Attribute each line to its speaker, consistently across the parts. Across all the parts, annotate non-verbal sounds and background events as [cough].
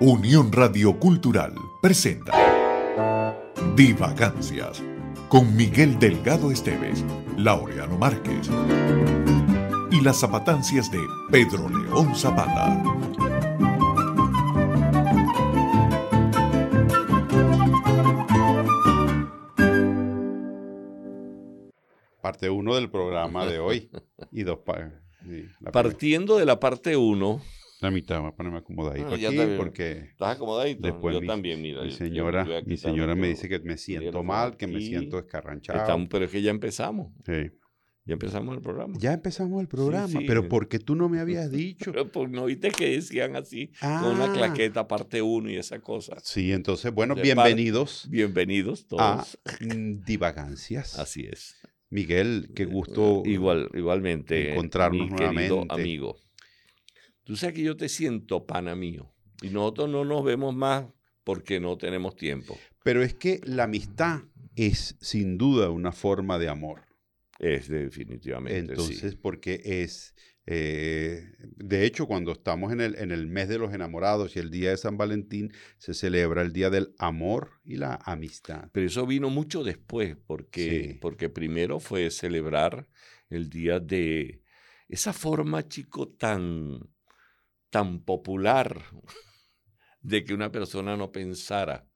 Speaker 1: Unión Radio Cultural presenta Divagancias con Miguel Delgado Esteves, Laureano Márquez y las zapatancias de Pedro León Zapata.
Speaker 2: Parte 1 del programa de hoy y dos
Speaker 3: Partiendo de la parte 1
Speaker 2: la mitad, voy a ponerme acomodadito aquí porque...
Speaker 3: ¿Estás acomodadito?
Speaker 2: Después
Speaker 3: yo
Speaker 2: mi,
Speaker 3: también, mira.
Speaker 2: Mi señora, mi señora me dice que me siento mal, que me siento escarranchado.
Speaker 3: pero es que ya empezamos.
Speaker 2: Sí.
Speaker 3: Ya empezamos el programa.
Speaker 2: Ya empezamos el programa, pero ¿por qué tú no me [laughs] habías dicho?
Speaker 3: pero pues, no viste que decían así, con una ah. claqueta parte 1 y esa cosa.
Speaker 2: Sí, entonces, bueno, bienvenidos.
Speaker 3: bienvenidos todos.
Speaker 2: A [laughs] Divagancias.
Speaker 3: Así es.
Speaker 2: Miguel, qué gusto.
Speaker 3: Igual, igualmente.
Speaker 2: Encontrarnos
Speaker 3: mi
Speaker 2: nuevamente.
Speaker 3: amigo. Tú sabes que yo te siento pana mío y nosotros no nos vemos más porque no tenemos tiempo.
Speaker 2: Pero es que la amistad es sin duda una forma de amor.
Speaker 3: Es definitivamente.
Speaker 2: Entonces, porque es, eh, de hecho, cuando estamos en el, en el mes de los enamorados y el día de San Valentín, se celebra el día del amor y la amistad.
Speaker 3: Pero eso vino mucho después, porque, porque primero fue celebrar el día de esa forma, chico, tan tan popular de que una persona no pensara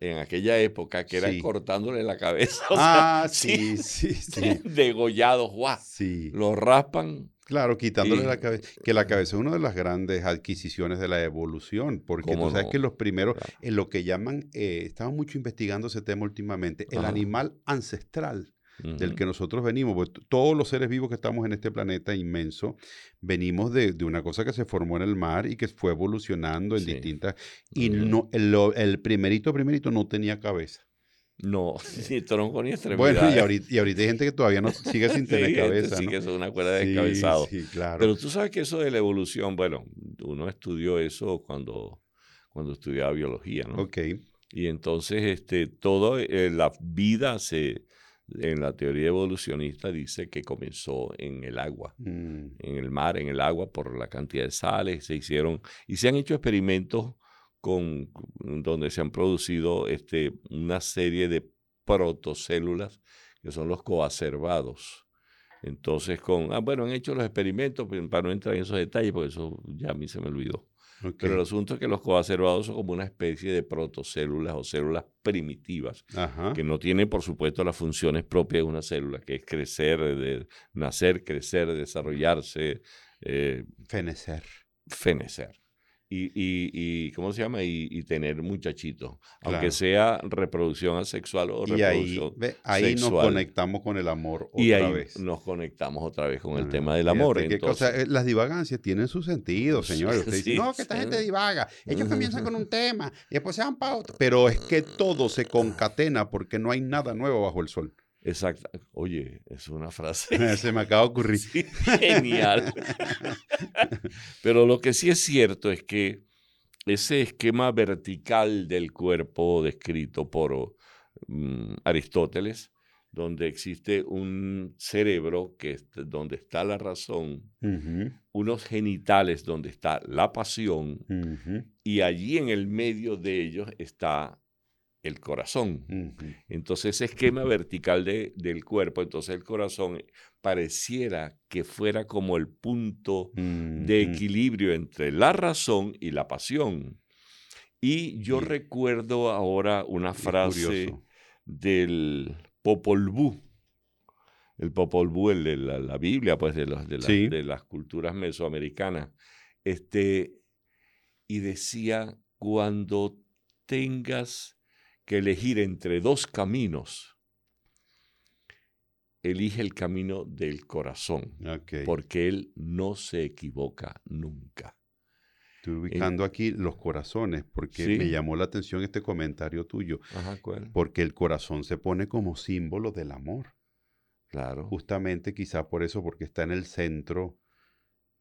Speaker 3: en aquella época, que era cortándole la cabeza.
Speaker 2: ah, [laughs] sí, sí, sí. [laughs]
Speaker 3: Degollados, guau. Sí. Lo raspan.
Speaker 2: Claro, quitándole la cabeza. Que la cabeza es una de las grandes adquisiciones de la evolución, porque tú sabes que los primeros, en lo que llaman, eh, estamos mucho investigando ese tema últimamente, el animal ancestral del que nosotros venimos, pues todos los seres vivos que estamos en este planeta inmenso, venimos de, una cosa que se formó en el mar y que fue evolucionando en distintas... Y no, el, primerito, primerito no tenía cabeza.
Speaker 3: No, ni tronco ni extremidades.
Speaker 2: Bueno, y ahorita, y ahorita, hay gente que todavía no [laughs] sigue sin tener cabeza.
Speaker 3: Sí, que es una cuerda de descabezado. Sí, claro. Pero tú sabes que eso de la evolución, bueno, uno estudió eso cuando, cuando estudiaba biología, ¿no?
Speaker 2: Ok.
Speaker 3: Y entonces, este, toda eh, la vida se, en la teoría evolucionista dice que comenzó en el agua, mm. en el mar, en el agua, por la cantidad de sales. Se hicieron y se han hecho experimentos con, donde se han producido este, una serie de protocélulas que son los coacervados. Entonces, con, ah, bueno, han hecho los experimentos, para no entrar en esos detalles, porque eso ya a mí se me olvidó. Pero el asunto es que los coacervados son como una especie de protocélulas o células primitivas, que no tienen, por supuesto, las funciones propias de una célula, que es crecer, de nacer, crecer, desarrollarse.
Speaker 2: Eh, fenecer.
Speaker 3: Fenecer y, y, y, ¿cómo se llama? Y, tener muchachitos, aunque sea reproducción asexual o reproducción
Speaker 2: y ahí, ahí nos conectamos con el amor otra
Speaker 3: y ahí
Speaker 2: vez.
Speaker 3: nos conectamos otra vez con el ah, tema del amor.
Speaker 2: Eh, las divagancias tienen su sentido, [laughs] señores. Usted no, que esta gente divaga. Ellos [laughs] comienzan con un tema y después se van para otro. Pero es que todo se concatena porque no hay nada nuevo bajo el sol.
Speaker 3: Exacto. Oye, es una frase. [laughs]
Speaker 2: Se me acaba de ocurrir.
Speaker 3: genial. [laughs] Pero lo que sí es cierto es que ese esquema vertical del cuerpo descrito por mm, Aristóteles, donde existe un cerebro que es donde está la razón, unos genitales donde está la pasión, y allí en el medio de ellos está el corazón. Entonces, ese esquema vertical de, del cuerpo, entonces el corazón pareciera que fuera como el punto de equilibrio entre la razón y la pasión. Y yo recuerdo ahora una frase del Popol Vuh, el Popol Vuh, el de la, Biblia, pues de, de, de las culturas mesoamericanas, este, y decía, cuando tengas que elegir entre dos caminos, elige el camino del corazón, porque él no se equivoca nunca.
Speaker 2: Estoy ubicando aquí los corazones, porque me llamó la atención este comentario tuyo. Porque el corazón se pone como símbolo del amor.
Speaker 3: Claro.
Speaker 2: Justamente quizá por eso, porque está en el centro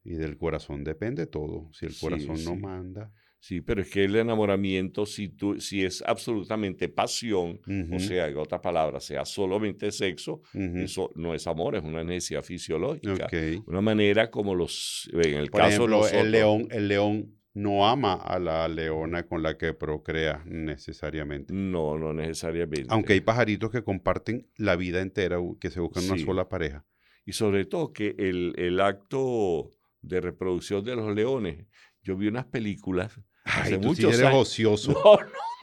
Speaker 2: y del corazón depende todo. Si el corazón no manda.
Speaker 3: Sí, pero es que el enamoramiento, si, tú, si es absolutamente pasión, o sea, en otras palabras, sea solamente sexo, eso no es amor, es una necesidad fisiológica. Una manera como los, en el caso de los
Speaker 2: el león, el león no ama a la leona con la que procrea necesariamente.
Speaker 3: No, no necesariamente.
Speaker 2: Aunque hay pajaritos que comparten la vida entera, que se buscan una sola pareja.
Speaker 3: Y sobre todo que el, el, acto de reproducción de los leones, yo vi unas películas
Speaker 2: hace muchos eres ocioso. [laughs]
Speaker 3: No,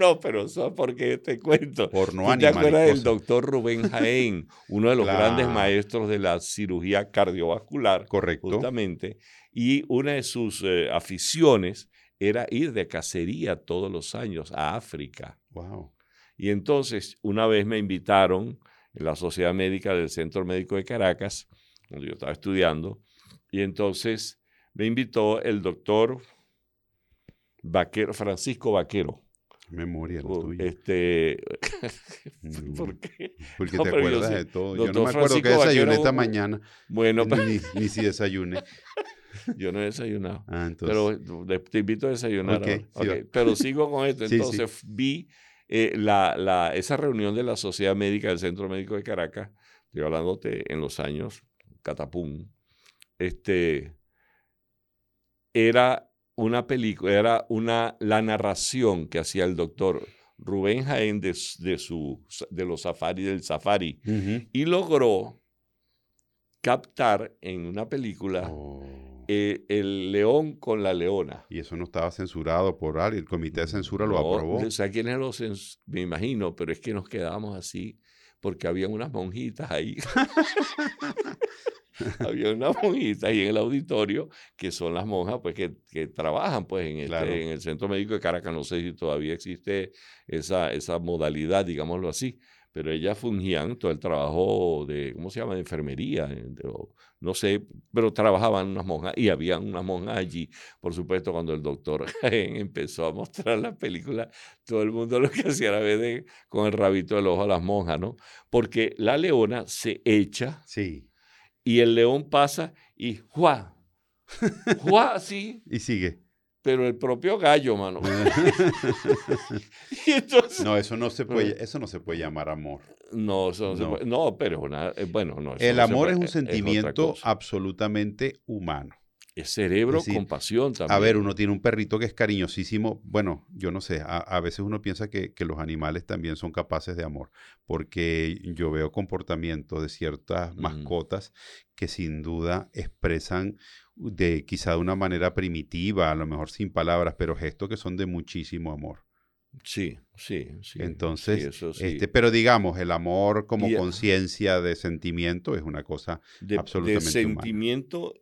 Speaker 3: no, no, pero eso porque te cuento.
Speaker 2: Por no
Speaker 3: ¿Te acuerdas del doctor Rubén Jaén, uno de los grandes maestros de la cirugía cardiovascular?
Speaker 2: Correcto.
Speaker 3: Justamente. Y una de sus eh, aficiones era ir de cacería todos los años a África.
Speaker 2: Wow.
Speaker 3: Y entonces, una vez me invitaron en la Sociedad Médica del Centro Médico de Caracas, donde yo estaba estudiando, y entonces me invitó el doctor Vaquero, Francisco Vaquero.
Speaker 2: Memoria la tuya.
Speaker 3: Este,
Speaker 2: mm, [laughs] ¿Por qué? Porque te acuerdas de todo. Yo no me acuerdo que desayuné esta mañana.
Speaker 3: Bueno,
Speaker 2: ni, [laughs] ni si desayuné.
Speaker 3: Yo no he desayunado.
Speaker 2: Ah,
Speaker 3: pero te invito a desayunar. pero sigo con esto. [laughs] Entonces vi eh, la, la, esa reunión de la Sociedad Médica del Centro Médico de Caracas, estoy hablándote en los años Catapum, este, era una película, era una, la narración que hacía el doctor Rubén Jaén de, de, su, de los safari, del safari, y logró captar en una película oh. eh, el león con la leona.
Speaker 2: Y eso no estaba censurado por alguien, el comité de censura lo aprobó.
Speaker 3: O sea, ¿quiénes lo Me imagino, pero es que nos quedamos así porque había unas monjitas ahí. [laughs] [laughs] había unas monjitas ahí en el auditorio que son las monjas pues que, que trabajan pues en, este, en el centro médico de Caracas no sé si todavía existe esa, esa modalidad digámoslo así pero ellas fungían todo el trabajo de, ¿cómo se llama?, de enfermería, eh, no sé, pero trabajaban unas monjas y había unas monjas allí. Por supuesto, cuando el doctor [laughs] empezó a mostrar la película, todo el mundo lo que hacía era ver con el rabito del ojo a las monjas, ¿no? Porque la leona se echa
Speaker 2: sí.
Speaker 3: Y el león pasa y ¡juá! ¡juá! Sí.
Speaker 2: Y sigue
Speaker 3: pero el propio gallo, mano. [laughs]
Speaker 2: no, eso no se puede, eso no se puede llamar amor.
Speaker 3: No, eso no, Se puede, no pero una, eh, bueno, no.
Speaker 2: El amor es un sentimiento absolutamente humano.
Speaker 3: Es cerebro compasión también.
Speaker 2: A ver, uno tiene un perrito que es cariñosísimo. Bueno, yo no sé, a, veces uno piensa que, que, los animales también son capaces de amor, porque yo veo comportamientos de ciertas mascotas que sin duda expresan de quizá de una manera primitiva, a lo mejor sin palabras, pero gestos que son de muchísimo amor.
Speaker 3: Sí, sí, sí.
Speaker 2: Entonces, este, pero digamos, el amor como conciencia de sentimiento es una cosa de, absolutamente
Speaker 3: de sentimiento,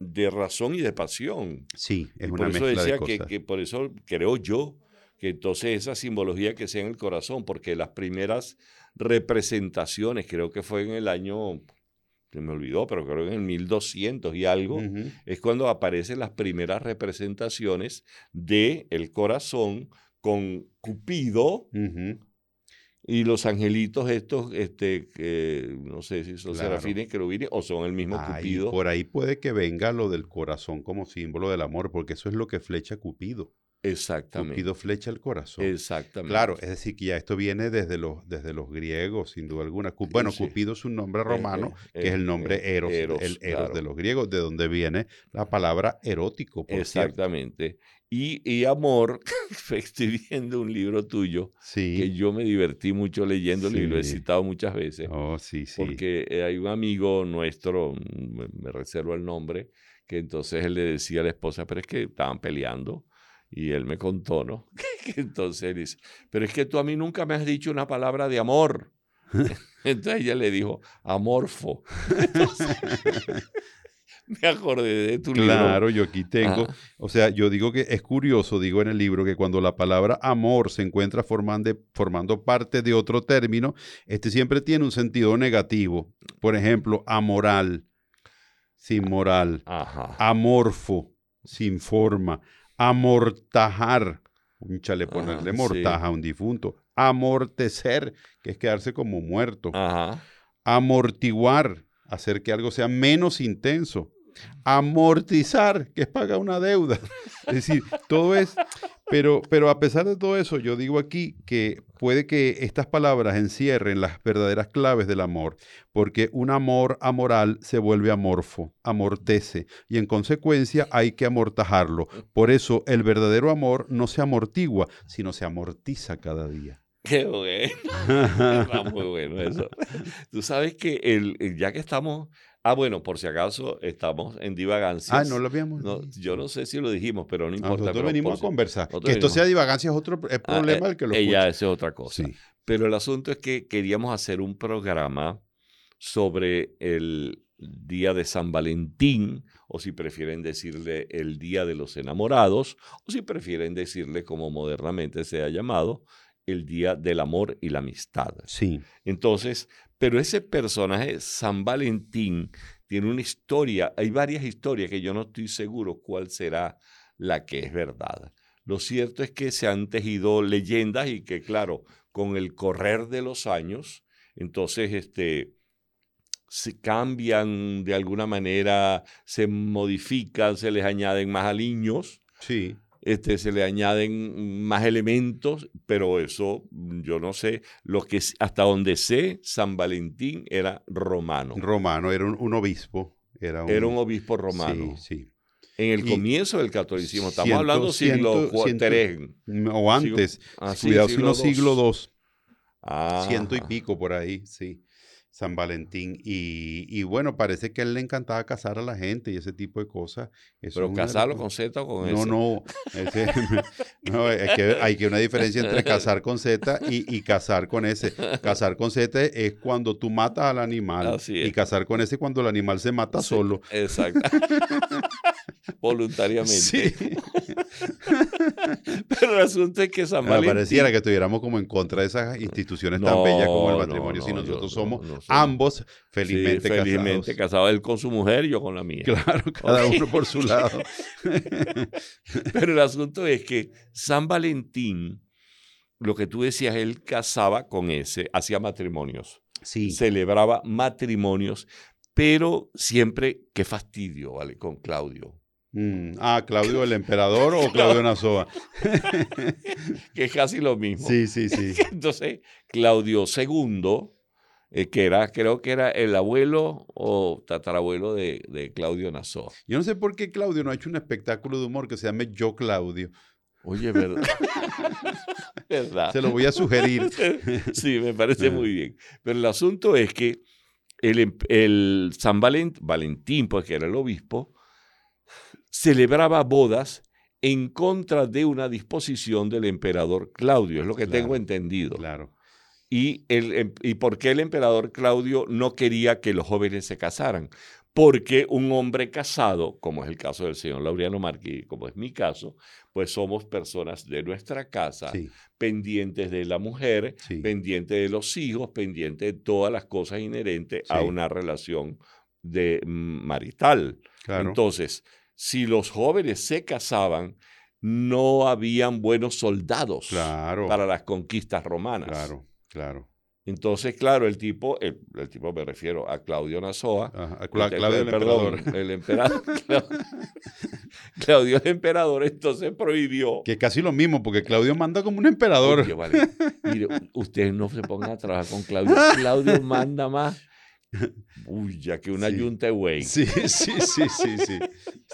Speaker 3: de razón y de pasión.
Speaker 2: Sí, es
Speaker 3: una
Speaker 2: por eso decía
Speaker 3: Que, que por eso creo yo que entonces esa simbología que sea en el corazón, porque las primeras representaciones, creo que fue en el año se me olvidó, pero creo que en 1200 y algo, es cuando aparecen las primeras representaciones de el corazón con Cupido y los angelitos estos, este, no sé si son serafines, querubines o son el mismo Cupido.
Speaker 2: Por ahí puede que venga lo del corazón como símbolo del amor, porque eso es lo que flecha Cupido.
Speaker 3: Exactamente.
Speaker 2: Cupido flecha el corazón.
Speaker 3: Exactamente.
Speaker 2: Claro, es decir, que ya esto viene desde los, desde los griegos, sin duda alguna. Bueno, Cupido es un nombre eh, romano, eh, que es el eh, nombre eros, el eros de los griegos, de donde viene la palabra erótico.
Speaker 3: Exactamente. Y, y, amor, [laughs] estoy viendo un libro tuyo que yo me divertí mucho leyéndolo y lo he citado muchas veces.
Speaker 2: Oh, sí, sí.
Speaker 3: Porque hay un amigo nuestro, me reservo el nombre, que entonces él le decía a la esposa, pero es que estaban peleando y él me contó, ¿no? [laughs] Entonces él dice, pero es que tú a mí nunca me has dicho una palabra de amor. [laughs] Entonces ella le dijo, amorfo. [laughs] me acordé de tu
Speaker 2: libro. Claro, yo aquí tengo, o sea, yo digo que es curioso, digo en el libro, que cuando la palabra amor se encuentra formando, formando parte de otro término, este siempre tiene un sentido negativo. Por ejemplo, amoral, sin moral. Amorfo, sin forma. Amortajar, un chale ponerle mortaja a un difunto, amortecer, que es quedarse como muerto, amortiguar, hacer que algo sea menos intenso, amortizar, que es pagar una deuda. Es decir, todo es, Pero, pero a pesar de todo eso, yo digo aquí que puede que estas palabras encierren las verdaderas claves del amor, porque un amor amoral se vuelve amorfo, amortece, y en consecuencia hay que amortajarlo. Por eso el verdadero amor no se amortigua, sino se amortiza cada día.
Speaker 3: Qué bueno. [laughs] muy bueno eso. Tú sabes que el, ya que estamos Ah, bueno, por si acaso estamos en divagancias.
Speaker 2: Ah, no lo habíamos.
Speaker 3: No, yo no sé si lo dijimos, pero no importa.
Speaker 2: nosotros venimos a conversar. Que esto sea divagancia es otro es ah, problema del que lo
Speaker 3: Ella es otra cosa. Pero el asunto es que queríamos hacer un programa sobre el día de San Valentín, o si prefieren decirle el día de los enamorados, o si prefieren decirle como modernamente se ha llamado, el día del amor y la amistad.
Speaker 2: Sí.
Speaker 3: Entonces, pero ese personaje, San Valentín, tiene una historia, hay varias historias que yo no estoy seguro cuál será la que es verdad. Lo cierto es que se han tejido leyendas y que, claro, con el correr de los años, entonces, este, se cambian de alguna manera, se modifican, se les añaden más aliños.
Speaker 2: Sí
Speaker 3: este, se le añaden más elementos, pero eso yo no sé. Lo que hasta donde sé, San Valentín era romano.
Speaker 2: Romano, era un, obispo. Era un,
Speaker 3: era un, obispo romano.
Speaker 2: Sí, sí.
Speaker 3: En el comienzo del catolicismo, estamos hablando siglo
Speaker 2: ciento, O antes, ah, cuidado, siglo, siglo II. Ah. Ciento y pico por ahí, sí. San Valentín. Y, bueno, parece que a él le encantaba casar a la gente y ese tipo de cosas.
Speaker 3: Pero casarlo con Z o con
Speaker 2: No, no. [laughs] no es que hay que una diferencia entre casar con Z y, y, casar con S. Casar con Z es cuando tú matas al animal. Y casar con S es cuando el animal se mata solo.
Speaker 3: Exacto. [laughs] Voluntariamente. [laughs] Pero el asunto es que San Valentín...
Speaker 2: pareciera que estuviéramos como en contra de esas instituciones tan bellas como el matrimonio, si nosotros somos ambos felizmente,
Speaker 3: felizmente casados. Él con su mujer y yo con la mía.
Speaker 2: Claro, [laughs] cada uno por su [laughs] lado.
Speaker 3: Pero el asunto es que San Valentín, lo que tú decías, él casaba con ese, hacía matrimonios.
Speaker 2: Sí.
Speaker 3: Celebraba matrimonios, pero siempre, qué fastidio, ¿vale? Con Claudio.
Speaker 2: Mm, ah, Claudio el emperador o Claudio Nazoa. [laughs]
Speaker 3: que es casi lo mismo.
Speaker 2: Sí, sí, sí. [laughs]
Speaker 3: Entonces, Claudio II, eh, que era, creo que era el abuelo o tatarabuelo de, Claudio Nazoa.
Speaker 2: Yo no sé por qué Claudio no ha hecho un espectáculo de humor que se llame Yo Claudio.
Speaker 3: Oye, ¿verdad? [laughs] ¿verdad?
Speaker 2: Se lo voy a sugerir.
Speaker 3: sí, me parece muy bien. Pero el asunto es que el, em, el San Valentín, pues que era el obispo, celebraba bodas en contra de una disposición del emperador Claudio, es lo que tengo entendido.
Speaker 2: Claro.
Speaker 3: Y, el, em, ¿Y por qué el emperador Claudio no quería que los jóvenes se casaran? Porque un hombre casado, como es el caso del señor Laureano Marquí, como es mi caso, pues somos personas de nuestra casa, pendientes de la mujer, pendientes de los hijos, pendientes de todas las cosas inherentes a una relación de mm, marital. Entonces, si los jóvenes se casaban, no habían buenos soldados para las conquistas romanas.
Speaker 2: Claro, claro.
Speaker 3: Entonces, claro, el tipo, el, tipo me refiero a Claudio Nazoa,
Speaker 2: a Claudio el, perdón,
Speaker 3: el emperador. [laughs] [laughs] Claudio, el emperador, entonces prohibió.
Speaker 2: Que casi lo mismo, porque Claudio manda como un emperador.
Speaker 3: Mire, ustedes no se pongan a trabajar con Claudio. Claudio [laughs] manda más Uy, ya que una yunta de güey. [laughs]
Speaker 2: Sí, sí, sí, sí,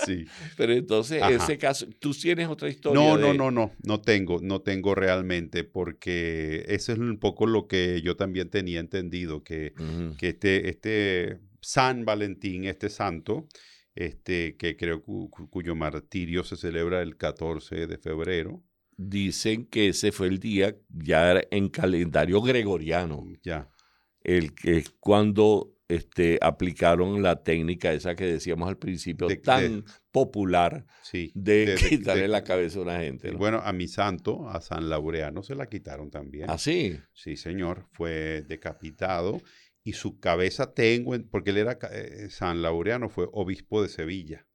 Speaker 2: sí,
Speaker 3: Pero entonces, en ese caso, ¿tú tienes otra historia?
Speaker 2: No, no, no, no, no tengo, no tengo realmente, porque eso es un poco lo que yo también tenía entendido, que, que este, este San Valentín, este santo, este, que creo cuyo martirio se celebra el 14 de febrero.
Speaker 3: Dicen que ese fue el día ya en calendario gregoriano.
Speaker 2: Ya
Speaker 3: el que cuando este, aplicaron la técnica esa que decíamos al principio, tan popular de, quitarle la cabeza a una gente.
Speaker 2: Bueno, a mi santo, a San Laureano, se la quitaron también.
Speaker 3: ¿Ah, sí?
Speaker 2: Sí, señor, fue decapitado y su cabeza tengo, porque él era, eh, San Laureano fue obispo de Sevilla.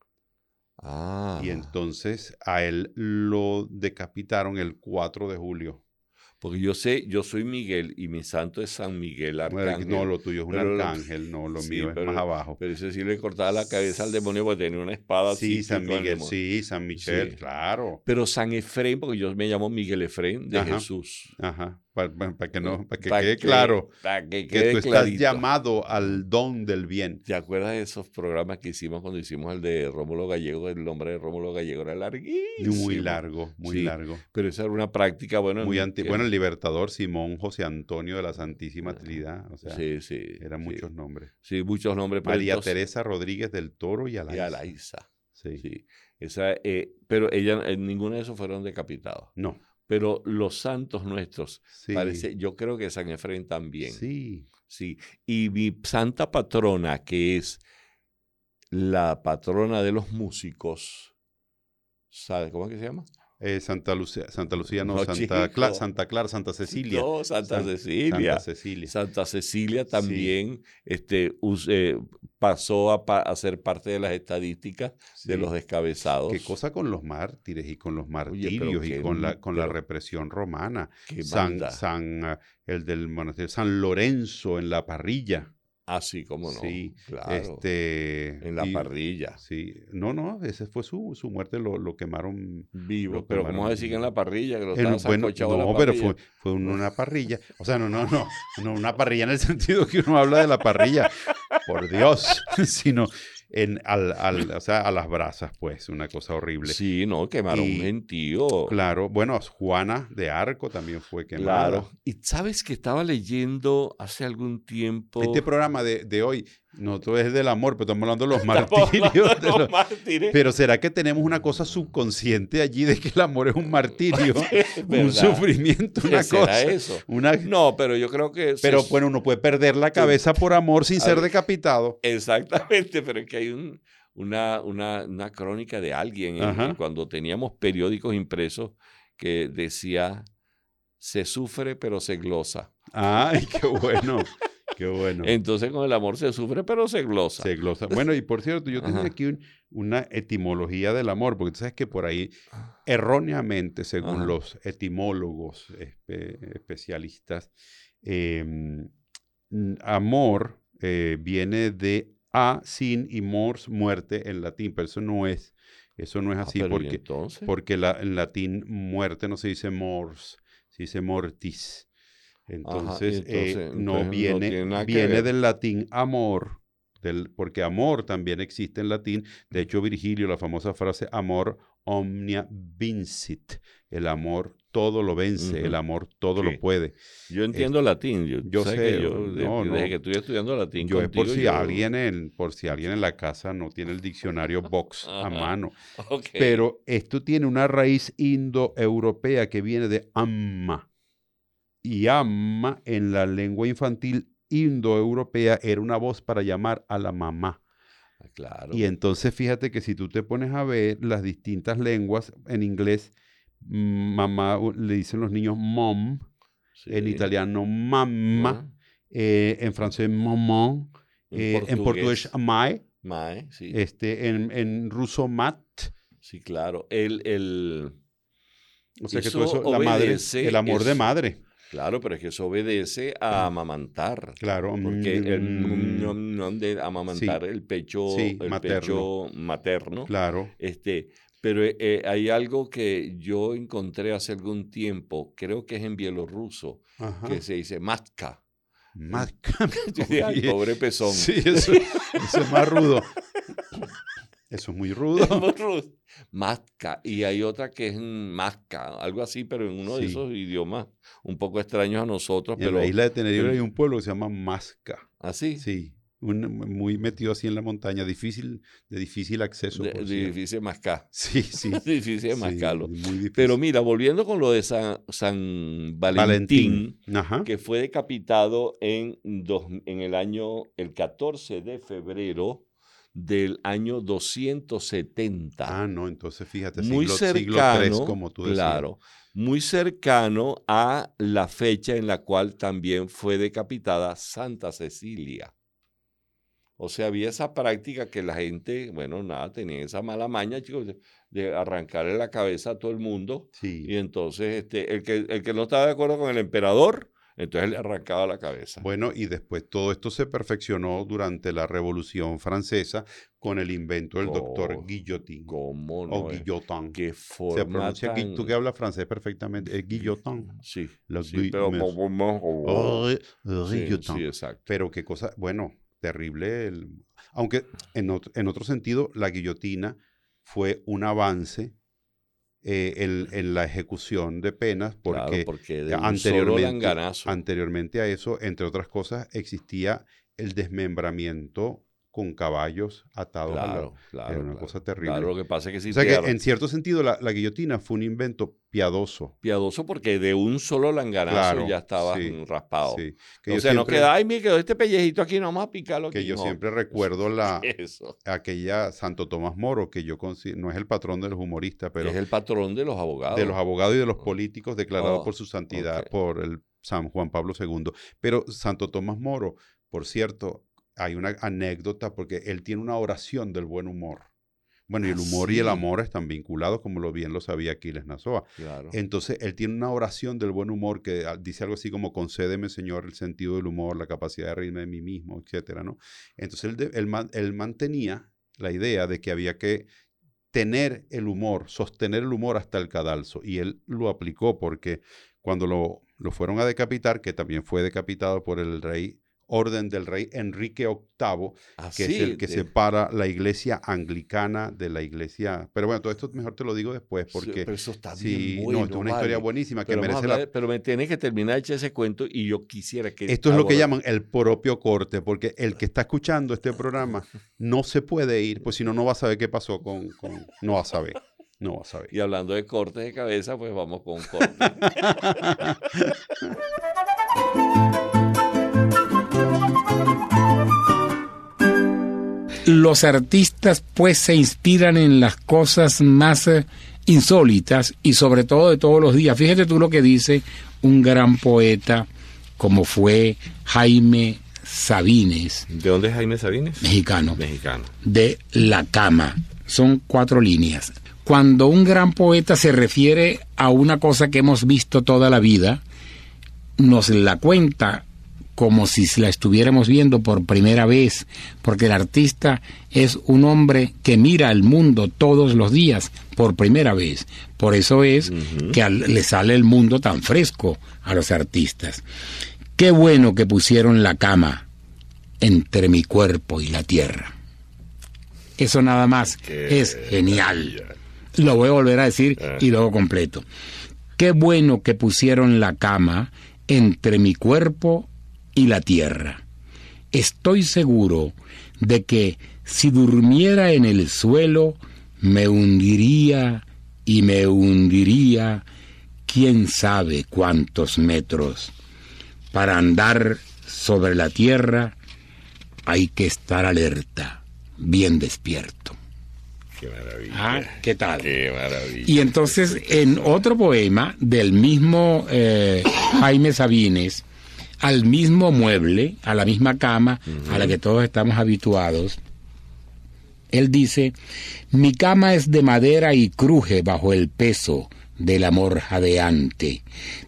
Speaker 3: Ah.
Speaker 2: Y entonces a él lo decapitaron el 4 de julio
Speaker 3: Porque yo sé, yo soy Miguel y mi santo es San Miguel Arcángel.
Speaker 2: no, lo tuyo es un arcángel, no, lo mío es más abajo.
Speaker 3: Pero ese sí le cortaba la cabeza al demonio porque tenía una espada
Speaker 2: Sí, San Miguel, sí, San Miguel, claro.
Speaker 3: Pero San Efraín, porque yo me llamo Miguel Efraín de Jesús.
Speaker 2: Ajá para, que no, para que quede claro que, tú estás llamado al don del bien.
Speaker 3: ¿Te acuerdas de esos programas que hicimos cuando hicimos el de Rómulo Gallego? El nombre de Rómulo Gallego era larguísimo.
Speaker 2: Muy largo, muy largo.
Speaker 3: Pero esa era una práctica, bueno.
Speaker 2: Muy bueno, el libertador Simón José Antonio de la Santísima Trinidad. O sea, sí, sí. Eran muchos nombres.
Speaker 3: Sí, muchos nombres.
Speaker 2: María Teresa Rodríguez del Toro y
Speaker 3: Alaisa. Y Alaisa. Sí. sí. Esa, eh, pero ella, en ninguno de esos fueron decapitados.
Speaker 2: No.
Speaker 3: Pero los santos nuestros, parece, yo creo que San Efraín también.
Speaker 2: Sí.
Speaker 3: Sí. Y mi santa patrona, que es la patrona de los músicos, ¿sabe cómo es que se llama?
Speaker 2: Eh, Santa Lucía, Santa Lucía, no, Santa, Clara, Santa Clara, Santa Cecilia.
Speaker 3: No, Santa Cecilia. Santa Cecilia. Santa Cecilia también este, eh, pasó a, ser parte de las estadísticas de los descabezados.
Speaker 2: Qué cosa con los mártires y con los martirios y con la, con la represión romana. San, San, ah, el del monasterio, San Lorenzo en la parrilla.
Speaker 3: Ah, sí, cómo no.
Speaker 2: Sí, claro. Este,
Speaker 3: en la parrilla.
Speaker 2: Sí, no, no, ese fue su, su muerte, lo, lo quemaron
Speaker 3: vivo. pero ¿cómo a decir que en la parrilla? Que lo bueno,
Speaker 2: no, pero fue, fue una [laughs] parrilla. O sea, no, no, no, no, una parrilla en el [laughs] sentido que uno habla de la parrilla, por Dios, [laughs] sino en, al, al, o sea, a las brasas, pues, una cosa horrible.
Speaker 3: Sí, no, quemaron un gentío.
Speaker 2: Claro, bueno, Juana de Arco también fue quemada. Claro.
Speaker 3: Y sabes que estaba leyendo hace algún tiempo.
Speaker 2: Este programa de, de hoy no, todo es del amor, pero estamos hablando de los [laughs] martirios. De los... mártires. Pero ¿será que tenemos una cosa subconsciente allí de que el amor es un martirio? [laughs] un sufrimiento, una cosa.
Speaker 3: eso? No, pero yo creo que...
Speaker 2: Pero bueno, uno puede perder la cabeza por amor sin ser decapitado.
Speaker 3: Exactamente, [laughs] pero es que hay un, una, una, una, crónica de alguien cuando teníamos periódicos impresos que decía, se sufre pero se glosa.
Speaker 2: Ay, qué bueno. Qué bueno.
Speaker 3: Entonces con el amor se sufre, pero se glosa.
Speaker 2: Se glosa. Bueno, y por cierto, yo tenía aquí una etimología del amor, porque tú sabes que por ahí, erróneamente, según los etimólogos especialistas, em, amor eh, viene de a, sin y mors, muerte en latín, pero eso no es. Eso no es ah, así porque, porque en latín muerte no se dice mors, se dice mortis. Entonces, eh, no viene, viene del latín amor, del, porque amor también existe en latín. De hecho, Virgilio, la famosa frase amor omnia vincit, el amor todo lo vence, el amor todo lo puede.
Speaker 3: Yo entiendo latín, yo, sé, que yo, desde que estoy estudiando latín.
Speaker 2: Yo es por si alguien en, por si alguien en la casa no tiene el diccionario Vox a mano. Pero esto tiene una raíz indoeuropea que viene de amma y ama en la lengua infantil indoeuropea era una voz para llamar a la mamá.
Speaker 3: Ah, claro.
Speaker 2: Y entonces fíjate que si tú te pones a ver las distintas lenguas, en inglés, mamá le dicen los niños mom, en italiano mamma, eh, en francés maman, en, eh, portugués mai,
Speaker 3: sí.
Speaker 2: este, en, en ruso mat.
Speaker 3: Sí, claro. El, el,
Speaker 2: o sea que todo eso, la madre, el amor de madre.
Speaker 3: Claro, pero es que eso obedece a amamantar.
Speaker 2: Claro.
Speaker 3: Porque el mm, de amamantar el pecho, el materno. pecho materno.
Speaker 2: Claro.
Speaker 3: Este, pero eh, eh, hay algo que yo encontré hace algún tiempo, creo que es en bielorruso, que se dice matka.
Speaker 2: Matka. [laughs] [laughs]
Speaker 3: pobre pezón.
Speaker 2: Sí, eso, eso es más rudo. [laughs] Eso [laughs] es muy rudo.
Speaker 3: Masca. Y hay otra que es Masca, algo así, pero en uno de esos idiomas un poco extraños a nosotros.
Speaker 2: En la isla de Tenerife hay un pueblo que se llama Masca.
Speaker 3: ¿Ah, sí?
Speaker 2: Sí. muy metido así en la montaña, difícil, de difícil acceso.
Speaker 3: De, difícil mascar. [laughs]
Speaker 2: Sí, sí. [laughs]
Speaker 3: difícil mascarlo. Pero mira, volviendo con lo de San, Valentín, que fue decapitado en, dos, en el año, el 14 de febrero del año 270.
Speaker 2: Ah, no, entonces fíjate, muy cercano, como tú decías.
Speaker 3: Claro, muy cercano a la fecha en la cual también fue decapitada Santa Cecilia. O sea, había esa práctica que la gente, bueno, nada, tenía esa mala maña, chicos, de, arrancarle la cabeza a todo el mundo. Y entonces este, el, que, el que no estaba de acuerdo con el emperador, entonces le arrancaba la cabeza.
Speaker 2: Bueno, y después todo esto se perfeccionó durante la Revolución Francesa con el invento del doctor Guillotin.
Speaker 3: ¿Cómo no?
Speaker 2: O Guillotin.
Speaker 3: Qué forma Se pronuncia,
Speaker 2: tú que hablas francés perfectamente, es Guillotin.
Speaker 3: Sí, sí pero...
Speaker 2: sí, exacto. Pero qué cosa, bueno, terrible. aunque en otro, sentido, la guillotina fue un avance eh, en, la ejecución de penas porque, anteriormente, anteriormente a eso, entre otras cosas, existía el desmembramiento con caballos atados
Speaker 3: claro,
Speaker 2: a
Speaker 3: claro, Era
Speaker 2: una cosa terrible.
Speaker 3: Claro, lo que pasa es que sí.
Speaker 2: O sea que en cierto sentido la, guillotina fue un invento piadoso.
Speaker 3: Piadoso porque de un solo langanazo ya estaba raspado. Sí. o sea, no queda, ay, me quedó este pellejito aquí, nomás picarlo aquí.
Speaker 2: Que yo siempre [laughs] recuerdo la aquella Santo Tomás Moro, que yo no es el patrón de los humoristas, pero...
Speaker 3: Es el patrón de los abogados.
Speaker 2: De los abogados y de los oh. políticos declarados oh, por su santidad, por el San Juan Pablo II. Pero Santo Tomás Moro, por cierto, hay una anécdota porque él tiene una oración del buen humor. Bueno, y el humor y el amor están vinculados, como lo bien lo sabía Aquiles Nazoa. Entonces, él tiene una oración del buen humor que ah, dice algo así como, concédeme, Señor, el sentido del humor, la capacidad de reírme de mí mismo, etcétera, ¿no? Entonces, él, él, mantenía la idea de que había que tener el humor, sostener el humor hasta el cadalso. Y él lo aplicó porque cuando lo, lo fueron a decapitar, que también fue decapitado por el rey orden del rey Enrique VIII, ah, que es el que separa la iglesia anglicana de la iglesia. Pero bueno, todo esto mejor te lo digo después, porque.
Speaker 3: pero eso está bien bueno,
Speaker 2: No, es una historia buenísima que merece la.
Speaker 3: Pero me tienes que terminar de ese cuento y yo quisiera que.
Speaker 2: Esto es lo que llaman el propio corte, porque el que está escuchando este programa [laughs] no se puede ir, pues si no, no va a saber qué pasó con. con no va a saber. No va a saber. [laughs]
Speaker 3: Y hablando de cortes de cabeza, pues vamos con corte. [laughs]
Speaker 4: los artistas pues se inspiran en las cosas más eh, insólitas y sobre todo de todos los días. Fíjate tú lo que dice un gran poeta como fue Jaime Sabines.
Speaker 3: ¿De dónde es Jaime Sabines?
Speaker 4: Mexicano.
Speaker 3: Mexicano.
Speaker 4: De La Cama. Son cuatro líneas. Cuando un gran poeta se refiere a una cosa que hemos visto toda la vida, nos la cuenta como si la estuviéramos viendo por primera vez, porque el artista es un hombre que mira al mundo todos los días por primera vez. Por eso es que le sale el mundo tan fresco a los artistas. Qué bueno que pusieron la cama entre mi cuerpo y la tierra. Eso nada más es genial. Lo voy a volver a decir ah. y luego completo. Qué bueno que pusieron la cama entre mi cuerpo y la tierra. Estoy seguro de que si durmiera en el suelo, me hundiría y me hundiría quién sabe cuántos metros. Para andar sobre la tierra hay que estar alerta, bien despierto.
Speaker 3: Qué maravilla.
Speaker 4: Ah, ¿qué tal?
Speaker 3: Qué maravilla.
Speaker 4: Y entonces, en otro poema del mismo eh, Jaime Sabines, al mismo mueble, a la misma cama a la que todos estamos habituados. Él dice, mi cama es de madera y cruje bajo el peso del amor jadeante,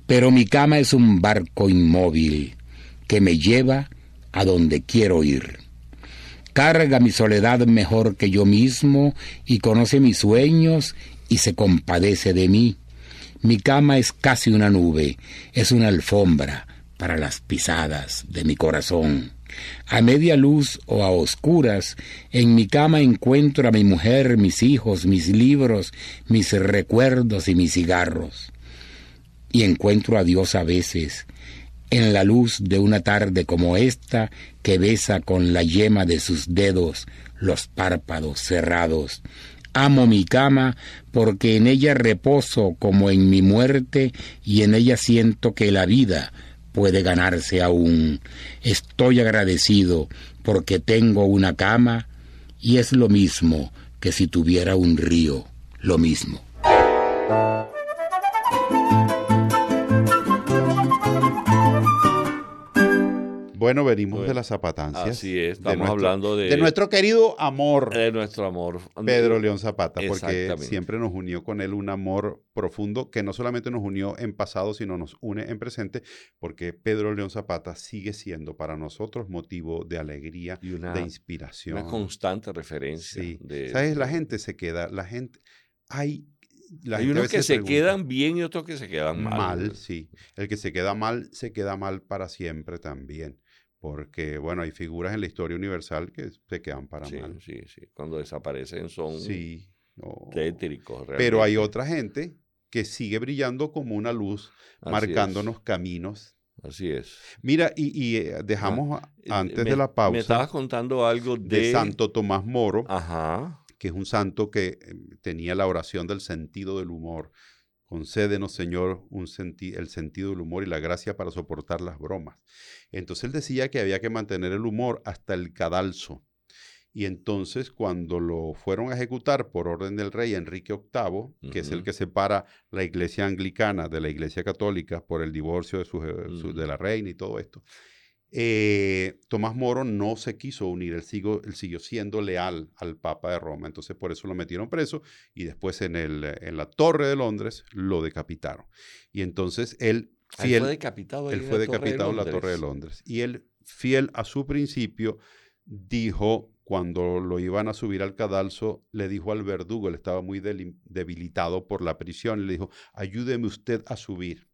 Speaker 4: pero mi cama es un barco inmóvil que me lleva a donde quiero ir. Carga mi soledad mejor que yo mismo y conoce mis sueños y se compadece de mí. Mi cama es casi una nube, es una alfombra, para las pisadas de mi corazón. A media luz o a oscuras, en mi cama encuentro a mi mujer, mis hijos, mis libros, mis recuerdos y mis cigarros. Y encuentro a Dios a veces, en la luz de una tarde como esta, que besa con la yema de sus dedos los párpados cerrados. Amo mi cama porque en ella reposo como en mi muerte y en ella siento que la vida puede ganarse aún. Estoy agradecido porque tengo una cama y es lo mismo que si tuviera un río, lo mismo.
Speaker 2: Bueno, venimos de las zapatancias.
Speaker 3: Así es, estamos hablando de...
Speaker 2: De nuestro querido amor.
Speaker 3: De nuestro amor.
Speaker 2: Pedro León Zapata, porque siempre nos unió con él un amor profundo que no solamente nos unió en pasado, sino nos une en presente, porque Pedro León Zapata sigue siendo para nosotros motivo de alegría, y una, de inspiración.
Speaker 3: Una constante referencia.
Speaker 2: Sí. ¿Sabes? La gente se queda, la gente... Hay
Speaker 3: hay unos que se, quedan bien y otros que se quedan mal.
Speaker 2: Mal, sí. El que se queda mal, se queda mal para siempre también. Porque, bueno, hay figuras en la historia universal que se quedan para mal.
Speaker 3: Sí, sí. Cuando desaparecen son
Speaker 2: sí,
Speaker 3: tétricos.
Speaker 2: Pero hay otra gente que sigue brillando como una luz, marcándonos caminos
Speaker 3: Así es.
Speaker 2: Mira, y, eh, dejamos ah, antes de la pausa.
Speaker 3: Me estabas contando algo de...
Speaker 2: de Santo Tomás Moro.
Speaker 3: Ajá
Speaker 2: que es un santo que em, tenía la oración del sentido del humor. Concédenos, Señor, un el sentido del humor y la gracia para soportar las bromas. Entonces él decía que había que mantener el humor hasta el cadalso. Y entonces cuando lo fueron a ejecutar por orden del rey Enrique VIII, que es el que separa la iglesia anglicana de la iglesia católica por el divorcio de, su, de la reina y todo esto, eh, Tomás Moro no se quiso unir, él siguió, siguió, siendo leal al Papa de Roma, entonces por eso lo metieron preso y después en, el, en la Torre de Londres lo decapitaron. Y entonces él,
Speaker 3: fiel, él fue decapitado,
Speaker 2: él fue decapitado en la Torre de Londres. Y él, fiel a su principio, dijo, cuando lo iban a subir al cadalso, le dijo al verdugo, él estaba muy debilitado por la prisión, le dijo, ayúdeme usted a subir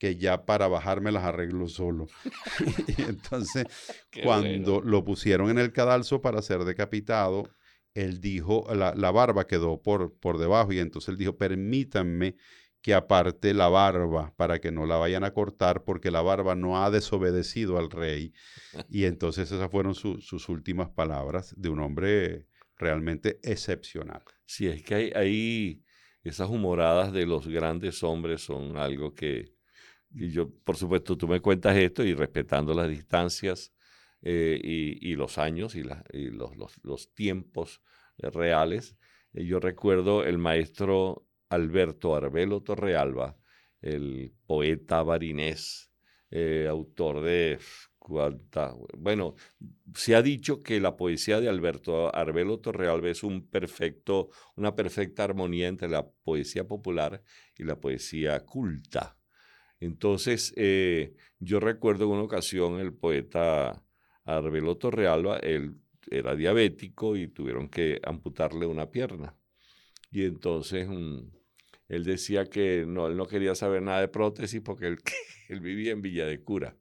Speaker 2: que ya para bajarme las arreglo solo. [laughs] y entonces, [laughs] cuando lo pusieron en el cadalso para ser decapitado, él dijo, la, barba quedó por, por debajo y entonces él dijo, permítanme que aparte la barba para que no la vayan a cortar porque la barba no ha desobedecido al rey. [laughs] Y entonces esas fueron sus últimas palabras de un hombre realmente excepcional.
Speaker 3: Sí, es que hay, hay esas humoradas de los grandes hombres son algo que, y yo, por supuesto, tú me cuentas esto y respetando las distancias eh, y, los años y, los, tiempos eh, reales. Eh, yo recuerdo el maestro Alberto Arbelo Torrealba, el poeta barinés, autor de bueno, se ha dicho que la poesía de Alberto Arbelo Torrealba es un perfecto, una perfecta armonía entre la poesía popular y la poesía culta. Entonces, eh, yo recuerdo en una ocasión el poeta Arbelo Torrealba, él era diabético y tuvieron que amputarle una pierna. Y entonces mm, él decía que no, él no quería saber nada de prótesis porque él, [laughs] vivía en Villa de Cura.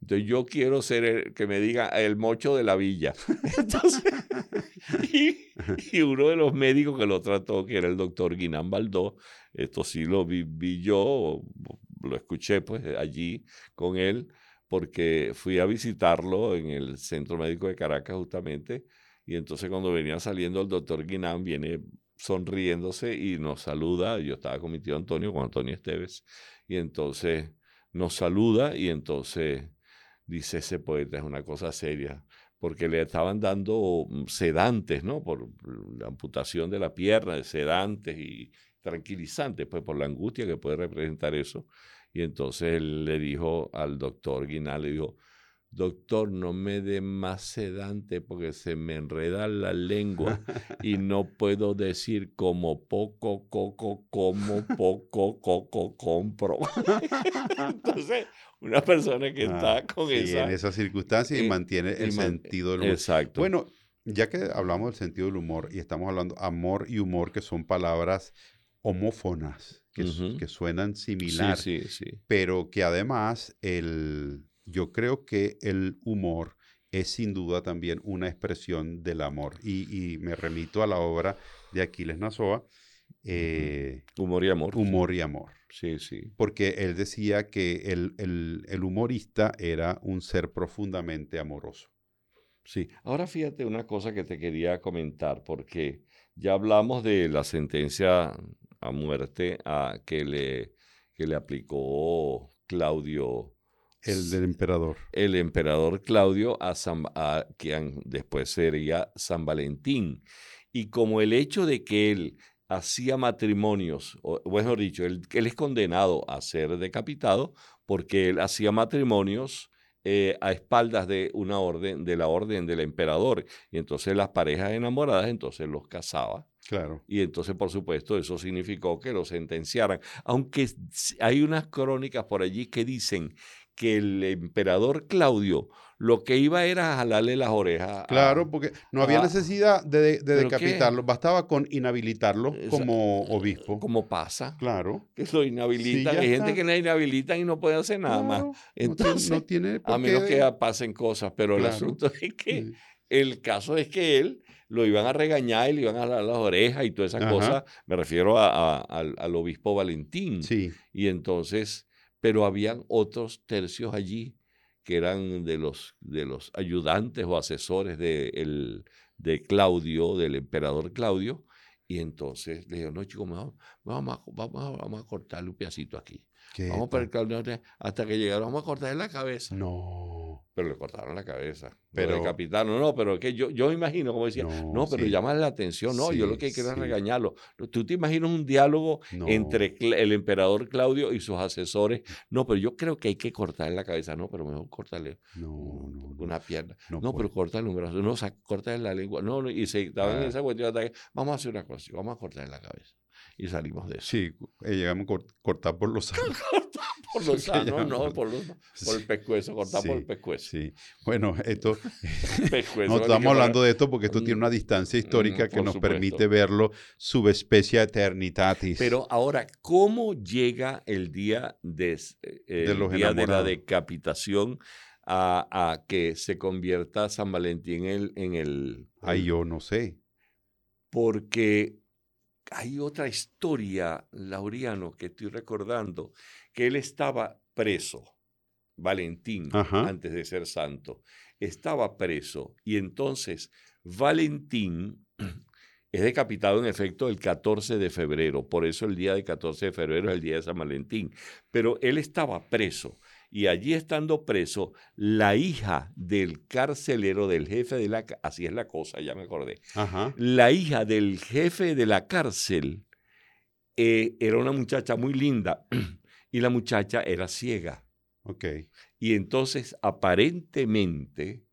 Speaker 3: Entonces yo quiero ser el que me diga el mocho de la villa. [laughs] Entonces, y, uno de los médicos que lo trató, que era el doctor Guinán Baldó, esto sí lo vi yo, lo escuché pues allí con él, porque fui a visitarlo en el Centro Médico de Caracas justamente, y entonces cuando venía saliendo el doctor Guinán viene sonriéndose y nos saluda, yo estaba con mi tío Antonio, con Antonio Esteves, y entonces nos saluda y entonces dice ese poeta es una cosa seria, porque le estaban dando mm, sedantes, ¿no? Por la amputación de la pierna, sedantes y tranquilizantes, pues por la angustia que puede representar eso. Y entonces él le dijo al doctor Guinal, le dijo, doctor, no me dé más sedante porque se me enreda la lengua [laughs] y no puedo decir como poco coco, como poco coco compro. [laughs] Entonces, una persona que está ah, con esa...
Speaker 2: en esas circunstancias y, mantiene el sentido del humor.
Speaker 3: Exacto.
Speaker 2: Bueno, ya que hablamos del sentido del humor y estamos hablando amor y humor, que son palabras homófonas, que, que suenan similar,
Speaker 3: sí, sí,
Speaker 2: pero que además el, yo creo que el humor es sin duda también una expresión del amor. Y, me remito a la obra de Aquiles Nazoa. Eh,
Speaker 3: humor y amor.
Speaker 2: Humor y amor.
Speaker 3: Sí, sí.
Speaker 2: Porque él decía que el, el, humorista era un ser profundamente amoroso.
Speaker 3: Sí. Ahora fíjate una cosa que te quería comentar, porque ya hablamos de la sentencia a muerte a, que, le, que le aplicó Claudio
Speaker 2: el del emperador.
Speaker 3: El emperador Claudio, a, San, quien después sería San Valentín. Y como el hecho de que él hacía matrimonios, o mejor dicho, él, él es condenado a ser decapitado porque él hacía matrimonios eh, a espaldas de una orden, de la orden del emperador. Y entonces las parejas enamoradas, entonces los casaba.
Speaker 2: Claro.
Speaker 3: Y entonces, por supuesto, eso significó que los sentenciaran. Aunque hay unas crónicas por allí que dicen que el emperador Claudio lo que iba era a jalarle las orejas.
Speaker 2: Claro, porque no había necesidad de, decapitarlo, bastaba con inhabilitarlo como obispo.
Speaker 3: Como pasa.
Speaker 2: Claro.
Speaker 3: Que lo inhabilitan. Hay gente que le inhabilitan y no puede hacer nada más. Entonces,
Speaker 2: no, tiene
Speaker 3: a menos que pasen cosas, pero el asunto [laughs] es que el caso es que él lo iban a regañar y le iban a jalar las orejas y todas esas cosas. Me refiero al, obispo Valentín.
Speaker 2: Sí.
Speaker 3: Y entonces, pero habían otros tercios allí que eran de los, de los ayudantes o asesores de, el, de Claudio, del emperador Claudio, y entonces le dijo, no chicos, vamos, vamos, vamos, vamos a cortarle un pedacito aquí. Vamos para el Claudio hasta que llegaron, vamos a cortarle la cabeza.
Speaker 2: No.
Speaker 3: Pero le cortaron la cabeza. Pero decapitaron. No, pero que yo, yo me imagino, como decía, no, pero llama la atención. No, yo lo que quiero es regañarlo. Tú te imaginas un diálogo entre el emperador Claudio y sus asesores. No, pero yo creo que hay que cortarle la cabeza. No, pero mejor cortarle una pierna. No, pero cortarle un brazo. No, o sea, cortarle la lengua. No, y se estaban en ah. esa cuestión. Vamos a hacer una cosa. Vamos a cortarle la cabeza y salimos de eso.
Speaker 2: Sí, eh, llegamos a cortar por los [laughs] [laughs] sanos.
Speaker 3: por los [laughs] sanos, no, por, los, por el pescuezo, cortar por el pescuezo.
Speaker 2: Sí, bueno, esto, no estamos hablando de esto porque esto tiene una distancia mm, histórica que nos permite verlo subespecie eternitatis.
Speaker 3: Pero ahora, ¿cómo llega el día de, eh, el día de la decapitación? A, a, que se convierta San Valentín en el... En el
Speaker 2: Ay, yo no sé.
Speaker 3: Porque hay otra historia, Lauriano, que estoy recordando, que él estaba preso, Valentín, antes de ser santo, estaba preso y entonces Valentín [clears throat] es decapitado en efecto el 14 de febrero, por eso el día del 14 de febrero es el día de San Valentín, pero él estaba preso y allí estando preso, la hija del carcelero, del jefe de la... Así es la cosa, ya me acordé. La hija del jefe de la cárcel eh, era una muchacha muy linda [clears throat] y la muchacha era ciega.
Speaker 2: Ok.
Speaker 3: Y entonces, aparentemente,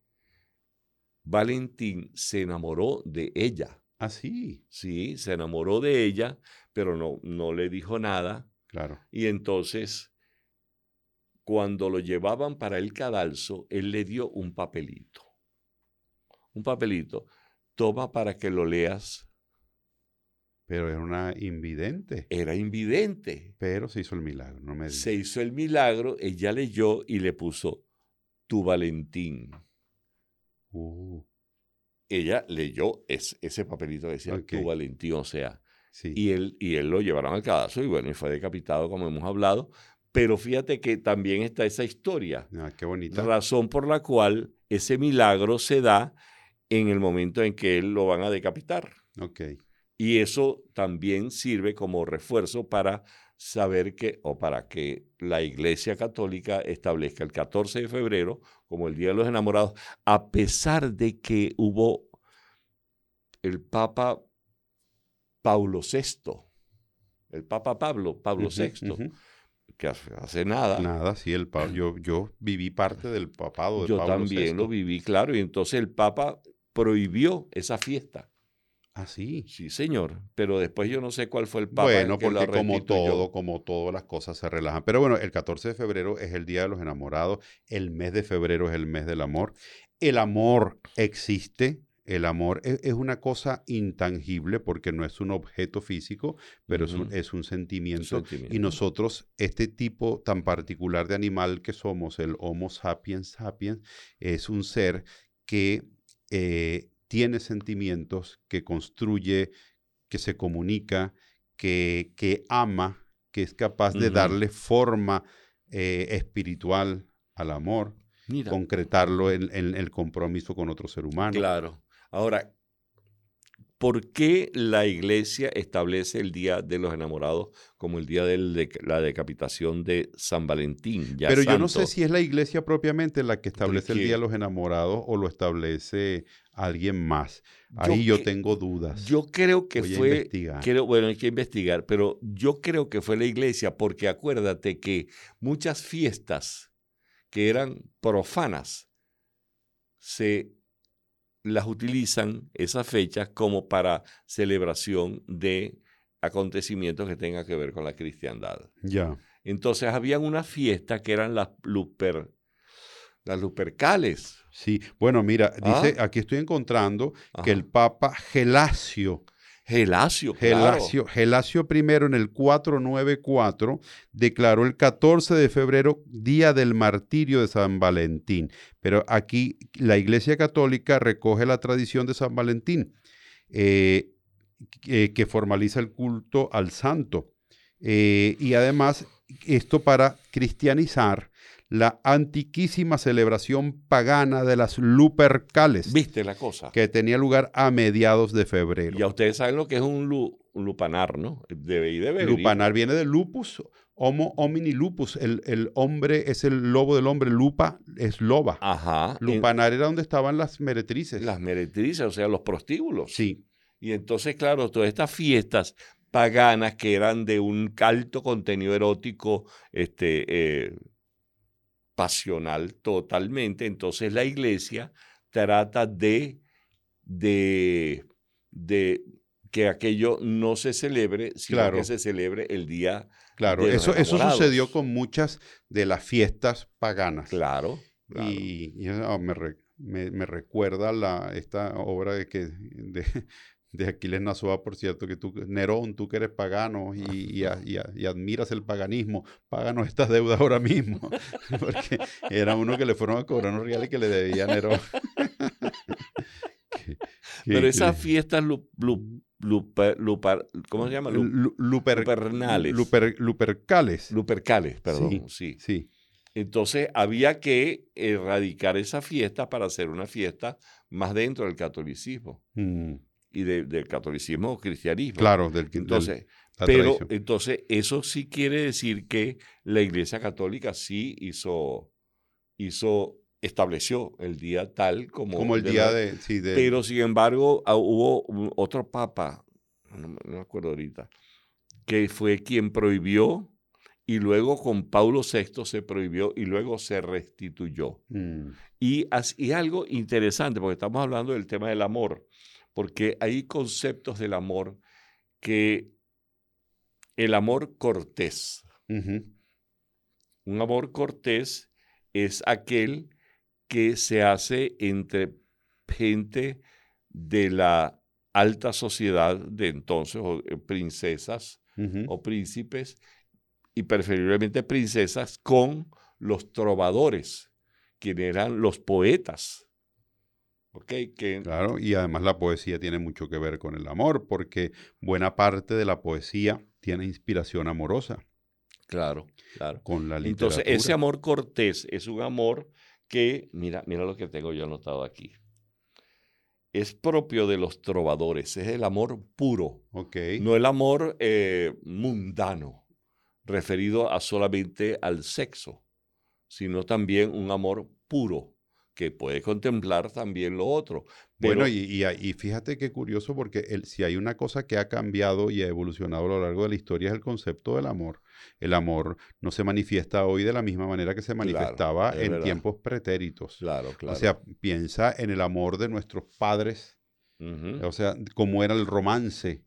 Speaker 3: Valentín se enamoró de ella.
Speaker 2: ¿Ah, sí?
Speaker 3: Sí, se enamoró de ella, pero no, no le dijo nada.
Speaker 2: Claro.
Speaker 3: Y entonces cuando lo llevaban para el cadalso, él le dio un papelito. Un papelito. Toma para que lo leas.
Speaker 2: Pero era una invidente.
Speaker 3: Era invidente.
Speaker 2: Pero se hizo el milagro, no me
Speaker 3: Se hizo el milagro, ella leyó y le puso tu Valentín.
Speaker 2: Uh.
Speaker 3: Ella leyó ese papelito que decía tu Valentín, o sea.
Speaker 2: Sí.
Speaker 3: Y, él, y él lo llevaron al cadalso y bueno, y fue decapitado, como hemos hablado, pero fíjate que también está esa historia.
Speaker 2: Ah, qué bonita.
Speaker 3: Razón por la cual ese milagro se da en el momento en que él lo van a decapitar.
Speaker 2: Ok.
Speaker 3: Y eso también sirve como refuerzo para saber que, o para que la Iglesia Católica establezca el 14 de febrero como el Día de los Enamorados, a pesar de que hubo el Papa Paulo VI, el Papa Pablo, Pablo VI, que hace nada.
Speaker 2: Nada, sí, el yo, yo viví parte del papado de
Speaker 3: Yo también lo viví, claro, y entonces el Papa prohibió esa fiesta.
Speaker 2: ¿Ah, sí?
Speaker 3: Sí, señor, pero después yo no sé cuál fue el Papa.
Speaker 2: Bueno, porque como todo, como todas las cosas se relajan. Pero bueno, el 14 de febrero es el Día de los Enamorados, el mes de febrero es el mes del amor. El amor existe, el amor e, es, una cosa intangible porque no es un objeto físico, pero es, un, sentimiento. Y nosotros, este tipo tan particular de animal que somos, el Homo sapiens sapiens, es un ser que eh, tiene sentimientos, que construye, que se comunica, que, que ama, que es capaz de darle forma eh, espiritual al amor. concretarlo en, el compromiso con otro ser humano.
Speaker 3: Claro. Ahora, ¿por qué la iglesia establece el Día de los Enamorados como el día de la decapitación de San Valentín?
Speaker 2: Pero yo no sé si es la iglesia propiamente la que establece el Día de los Enamorados o lo establece alguien más. Ahí yo, tengo dudas.
Speaker 3: Yo creo que fue. bueno, hay que investigar, pero yo creo que fue la iglesia porque acuérdate que muchas fiestas que eran profanas, se las utilizan esas fechas como para celebración de acontecimientos que tengan que ver con la cristiandad.
Speaker 2: Ya.
Speaker 3: Entonces habían una fiesta que eran las luper, las lupercales.
Speaker 2: Sí, bueno, mira, dice, ah. aquí estoy encontrando que el Papa Gelasio
Speaker 3: Gelasio,
Speaker 2: Gelasio I en el 494 declaró el 14 de febrero Día del Martirio de San Valentín. Pero aquí la Iglesia Católica recoge la tradición de San Valentín, eh, que formaliza el culto al santo. Eh, y además, esto para cristianizar la antiquísima celebración pagana de las Lupercales.
Speaker 3: ¿Viste la cosa?
Speaker 2: Que tenía lugar a mediados de febrero.
Speaker 3: Ya ustedes saben lo que es un, lupanar, ¿no? Debe y debe.
Speaker 2: Lupanar viene de lupus, homo homini lupus. El, hombre es el lobo del hombre, lupa es loba.
Speaker 3: Ajá.
Speaker 2: Lupanar era donde estaban las meretrices.
Speaker 3: Las meretrices, o sea, los prostíbulos.
Speaker 2: Sí.
Speaker 3: Y entonces, claro, todas estas fiestas paganas que eran de un alto contenido erótico, este, eh, pasional totalmente. Entonces la iglesia trata de, de, de que aquello no se celebre, sino que se celebre el día.
Speaker 2: Claro, eso, eso sucedió con muchas de las fiestas paganas.
Speaker 3: Claro.
Speaker 2: Y, me, me, recuerda la, esta obra de que de, de Aquiles Nazoa, por cierto, que tú, Nerón, tú que eres pagano y, y, admiras el paganismo, páganos estas deudas ahora mismo. [laughs] Porque era uno que le fueron a cobrar unos reales que le debía a Nerón. [laughs]
Speaker 3: Pero esas fiestas ¿cómo se llama?
Speaker 2: lupernales. lupercales.
Speaker 3: Lupercales, perdón, sí.
Speaker 2: sí.
Speaker 3: Entonces había que erradicar esa fiesta para hacer una fiesta más dentro del catolicismo. Mm y del catolicismo o cristianismo.
Speaker 2: Claro, del
Speaker 3: entonces, pero entonces eso sí quiere decir que la Iglesia Católica sí hizo hizo estableció el día tal como
Speaker 2: como el día de,
Speaker 3: pero sin embargo ah, hubo otro papa no, me acuerdo ahorita que fue quien prohibió y luego con Paulo VI se prohibió y luego se restituyó. Mm. Y, y algo interesante, porque estamos hablando del tema del amor porque hay conceptos del amor que el amor cortés. Un amor cortés es aquel que se hace entre gente de la alta sociedad de entonces, o eh, princesas o príncipes, y preferiblemente princesas con los trovadores, quienes eran los poetas.
Speaker 2: Claro, y además la poesía tiene mucho que ver con el amor, porque buena parte de la poesía tiene inspiración amorosa.
Speaker 3: Claro, claro.
Speaker 2: Con la literatura.
Speaker 3: Entonces, ese amor cortés es un amor que, mira, mira lo que tengo yo anotado aquí. Es propio de los trovadores, es el amor puro,
Speaker 2: okay.
Speaker 3: no el amor eh, mundano, referido a solamente al sexo, sino también un amor puro que puede contemplar también lo otro.
Speaker 2: bueno, y, y, fíjate qué curioso, porque el, si hay una cosa que ha cambiado y ha evolucionado a lo largo de la historia es el concepto del amor. El amor no se manifiesta hoy de la misma manera que se manifestaba en tiempos pretéritos.
Speaker 3: Claro, claro.
Speaker 2: O sea, piensa en el amor de nuestros padres, o sea, cómo era el romance.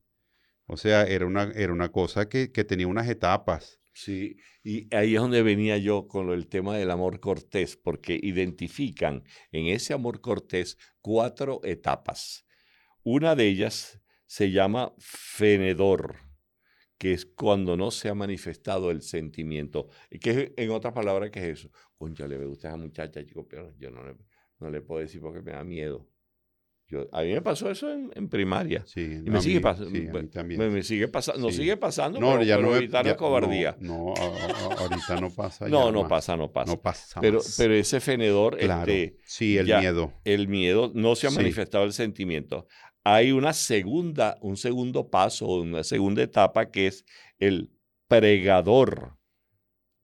Speaker 2: O sea, era una, era una cosa que, que tenía unas etapas.
Speaker 3: Sí, y ahí es donde venía yo con el tema del amor cortés, porque identifican en ese amor cortés cuatro etapas. Una de ellas se llama fenedor, que es cuando no se ha manifestado el sentimiento. Que en otras palabras, ¿qué es eso? Concha, le gusta a esa muchacha, chico, pero yo no no le puedo decir porque me da miedo a mí me pasó eso en, primaria.
Speaker 2: Sí,
Speaker 3: y me sigue pasando. Me, sigue pasando. No sigue pasando, no, ya no, ahorita no cobardía.
Speaker 2: No, ahorita no pasa.
Speaker 3: no, no pasa, no pasa.
Speaker 2: No pasa.
Speaker 3: Pero, pero ese fenedor. Este,
Speaker 2: sí, el miedo.
Speaker 3: El miedo no se ha manifestado el sentimiento. Hay una segunda, un segundo paso, una segunda etapa que es el pregador,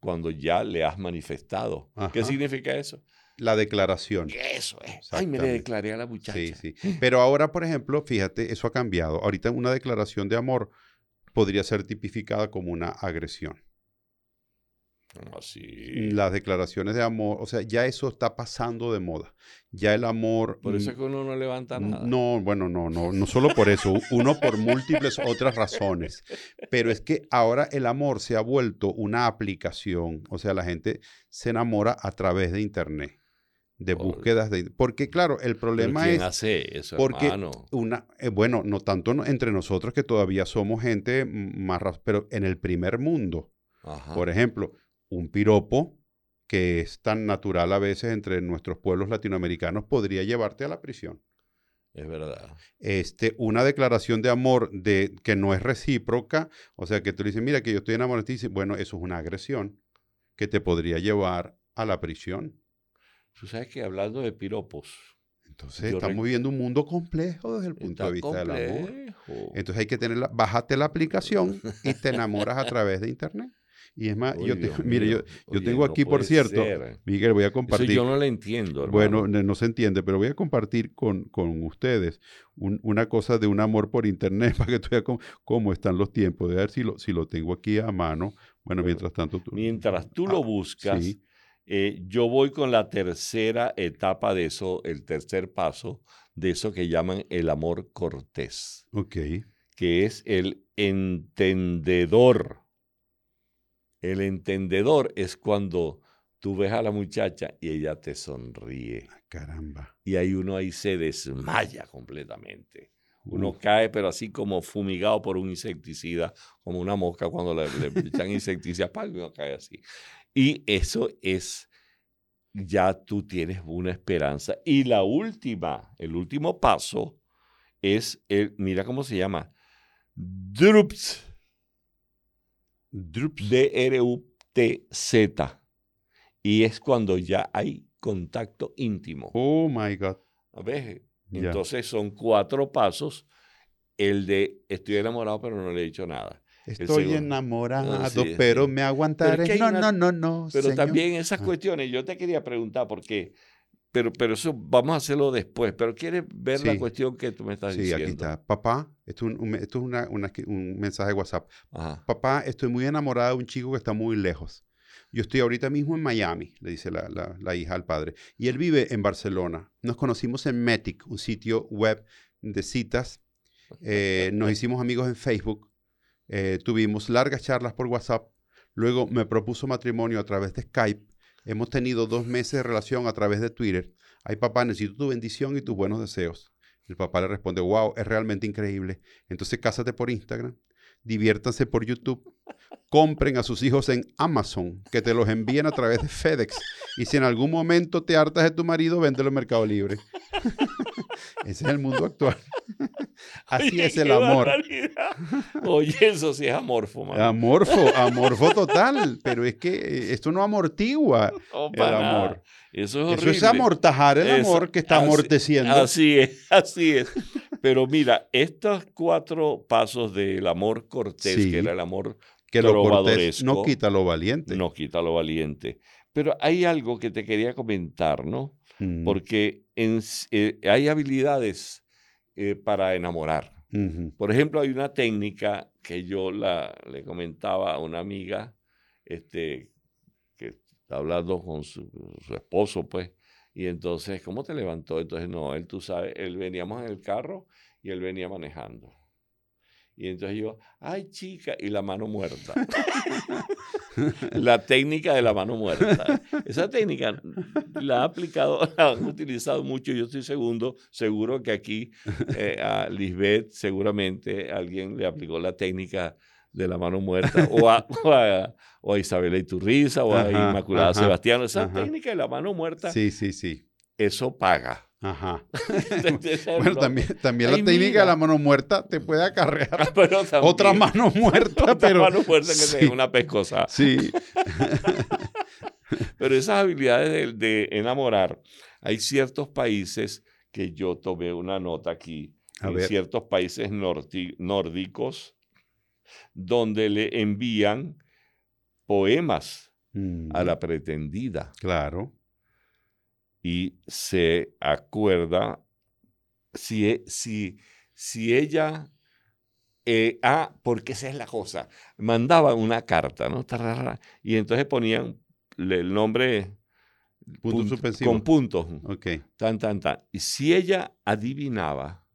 Speaker 3: cuando ya le has manifestado. ¿Qué significa eso?
Speaker 2: La declaración.
Speaker 3: Eso es. Ay, me le declaré a la muchacha.
Speaker 2: Sí, sí. Pero ahora, por ejemplo, fíjate, eso ha cambiado. Ahorita una declaración de amor podría ser tipificada como una agresión.
Speaker 3: Así.
Speaker 2: Las declaraciones de amor, o sea, ya eso está pasando de moda. Ya el amor.
Speaker 3: Por eso es que uno no levanta nada.
Speaker 2: No, bueno, no, no, no solo por eso, uno por múltiples otras razones. Pero es que ahora el amor se ha vuelto una aplicación, o sea, la gente se enamora a través de Internet de búsquedas de porque claro el problema
Speaker 3: ¿Pero quién
Speaker 2: es
Speaker 3: hace eso
Speaker 2: porque
Speaker 3: hermano?
Speaker 2: una eh, bueno no tanto entre nosotros que todavía somos gente más pero en el primer mundo
Speaker 3: Ajá.
Speaker 2: por ejemplo un piropo que es tan natural a veces entre nuestros pueblos latinoamericanos podría llevarte a la prisión
Speaker 3: es verdad
Speaker 2: este, una declaración de amor de, que no es recíproca, o sea, que tú le dices, mira, que yo estoy enamorado de ti, bueno, eso es una agresión que te podría llevar a la prisión.
Speaker 3: Tú sabes que hablando de piropos
Speaker 2: Entonces, estamos viviendo un mundo complejo desde el punto de vista del amor. Entonces hay que tenerla, bájate la aplicación y te enamoras a través de internet. Y es más, yo te- [laughs] mire, yo, yo
Speaker 3: Oye,
Speaker 2: tengo
Speaker 3: no
Speaker 2: aquí, por cierto,
Speaker 3: ser.
Speaker 2: Miguel, voy a
Speaker 3: Eso
Speaker 2: compartir.
Speaker 3: yo no lo entiendo hermano.
Speaker 2: Bueno, no, no se entiende, pero voy a compartir con, con ustedes un- una cosa de un amor por internet [laughs] para que tú veas cómo, cómo están los tiempos. De ver si lo, si lo tengo aquí a mano. Bueno,
Speaker 3: Bueno,
Speaker 2: mientras tanto tú.
Speaker 3: mientras tú
Speaker 2: Ah,
Speaker 3: lo buscas
Speaker 2: sí.
Speaker 3: Eh, yo voy con la tercera etapa de eso el tercer paso de eso que llaman el amor cortés
Speaker 2: Ok.
Speaker 3: que es el entendedor. El entendedor es cuando tú ves a la muchacha y ella te sonríe.
Speaker 2: Caramba.
Speaker 3: Y ahí uno ahí se desmaya completamente. Uno
Speaker 2: Uf,
Speaker 3: cae, pero así como fumigado por un insecticida, como una mosca cuando le, le echan insecticida, [laughs] y uno cae así. Y eso es, ya tú tienes una esperanza. Y la última, el último paso es, el, mira cómo se llama, Drups,
Speaker 2: drups.
Speaker 3: D-R-U-T-Z. Y es cuando ya hay contacto íntimo.
Speaker 2: Oh my God. Ya.
Speaker 3: Entonces son cuatro pasos. El de estoy enamorado pero no le he dicho nada.
Speaker 2: Estoy enamorado,
Speaker 3: Ah, sí,
Speaker 2: pero
Speaker 3: sí.
Speaker 2: me aguantaré.
Speaker 3: que hay
Speaker 2: no,
Speaker 3: una-
Speaker 2: no, no, no.
Speaker 3: Pero
Speaker 2: señor.
Speaker 3: también esas
Speaker 2: Ah.
Speaker 3: cuestiones, yo te quería preguntar por qué, pero, pero eso vamos a hacerlo después. Pero quieres ver la
Speaker 2: Sí.
Speaker 3: cuestión que tú me estás
Speaker 2: Sí,
Speaker 3: diciendo.
Speaker 2: aquí está. Papá, esto es, un, un- esto es una- una- un mensaje de WhatsApp.
Speaker 3: Ajá.
Speaker 2: Papá, estoy muy enamorada de un chico que está muy lejos. Yo estoy ahorita mismo en Miami, le dice la, la- la hija al padre. Y él vive en Barcelona. Nos conocimos en Metic, un sitio web de citas. Eh, nos [laughs] hicimos amigos en Facebook. Eh, tuvimos largas charlas por WhatsApp. Luego me propuso matrimonio a través de Skype. Hemos tenido dos meses de relación a través de Twitter. Ay, papá, necesito tu bendición y tus buenos deseos. El papá le responde, wow, es realmente increíble. Entonces cásate por Instagram, diviértanse por YouTube, compren a sus hijos en Amazon, que te los envíen a través de FedEx. Y si en algún momento te hartas de tu marido, véndelo en Mercado Libre. [laughs] Ese es el mundo actual. [laughs] Así
Speaker 3: Oye,
Speaker 2: es el amor.
Speaker 3: barbaridad. Oye, eso sí es amorfo, mano.
Speaker 2: Amorfo, amorfo total. Pero es que eh, esto no amortigua [laughs]
Speaker 3: No,
Speaker 2: el
Speaker 3: nada.
Speaker 2: amor.
Speaker 3: Eso es
Speaker 2: Eso
Speaker 3: horrible.
Speaker 2: es amortajar el
Speaker 3: Eso-
Speaker 2: amor que está
Speaker 3: así-
Speaker 2: amorteciendo.
Speaker 3: Así es, así es. Pero mira, estos cuatro pasos del amor cortés,
Speaker 2: Sí.
Speaker 3: que era el amor
Speaker 2: que lo cortés no quita lo valiente.
Speaker 3: no quita lo valiente. Pero hay algo que te quería comentar, ¿no?
Speaker 2: Mm,
Speaker 3: Porque en eh, hay habilidades eh, para enamorar. Por ejemplo, hay una técnica que yo la, le comentaba a una amiga este, que está hablando con su, su esposo, pues, y entonces, ¿cómo te levantó? Entonces, no, él, tú sabes, él veníamos en el carro y él venía manejando. Y entonces yo, ay chica, y la mano muerta. [laughs] la técnica de la mano muerta. Esa técnica la ha aplicado, [laughs] la han utilizado mucho. Yo estoy segundo, seguro que aquí eh, a Lisbeth seguramente alguien le aplicó la técnica de la mano muerta o a, [laughs] o a, o a Isabela Iturriza o a
Speaker 2: Ajá,
Speaker 3: Inmaculada
Speaker 2: ajá,
Speaker 3: Sebastián. Esa
Speaker 2: ajá.
Speaker 3: técnica de la mano muerta,
Speaker 2: Sí, sí, sí.
Speaker 3: eso paga.
Speaker 2: Ajá. [laughs] Bueno, también, también
Speaker 3: Ay,
Speaker 2: la técnica
Speaker 3: mira.
Speaker 2: de la mano muerta te puede acarrear
Speaker 3: Pero también-
Speaker 2: otra mano [laughs] muerta,
Speaker 3: otra
Speaker 2: pero
Speaker 3: mano muerta que
Speaker 2: sí,
Speaker 3: una pescosa.
Speaker 2: sí. [laughs]
Speaker 3: Pero esas habilidades de, de enamorar, hay ciertos países que yo tomé una nota aquí,
Speaker 2: A
Speaker 3: en
Speaker 2: ver.
Speaker 3: ciertos países norti- nórdicos, donde le envían poemas
Speaker 2: Mm,
Speaker 3: a la pretendida
Speaker 2: Claro.
Speaker 3: Y se acuerda si, e- si, si ella Eh, ah, porque esa es la cosa. Mandaban una carta, ¿no? Y entonces ponían el nombre
Speaker 2: Punto
Speaker 3: con puntos.
Speaker 2: Ok.
Speaker 3: Tan, tan, tan. Y si ella adivinaba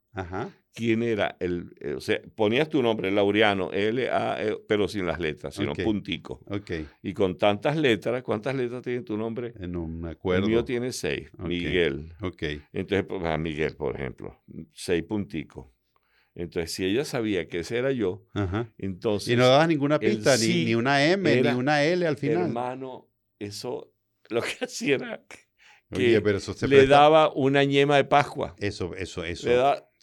Speaker 3: quién era el. Eh, o sea, ponías tu nombre, Laureano, L, A, e, pero sin las letras, sino puntico.
Speaker 2: Ok.
Speaker 3: Y con tantas letras, ¿cuántas letras tiene tu nombre?
Speaker 2: Eh, no me acuerdo.
Speaker 3: El mío tiene seis. Miguel.
Speaker 2: Ok.
Speaker 3: Entonces, pues, a Miguel, por ejemplo, seis punticos. Entonces, si ella sabía que ese era yo, entonces.
Speaker 2: Y no dabas ninguna pista, ni, ni, una M, ni una L al final.
Speaker 3: Hermano, eso lo que [laughs] hacía era que le daba una ñema de Pascua.
Speaker 2: Eso, eso, eso.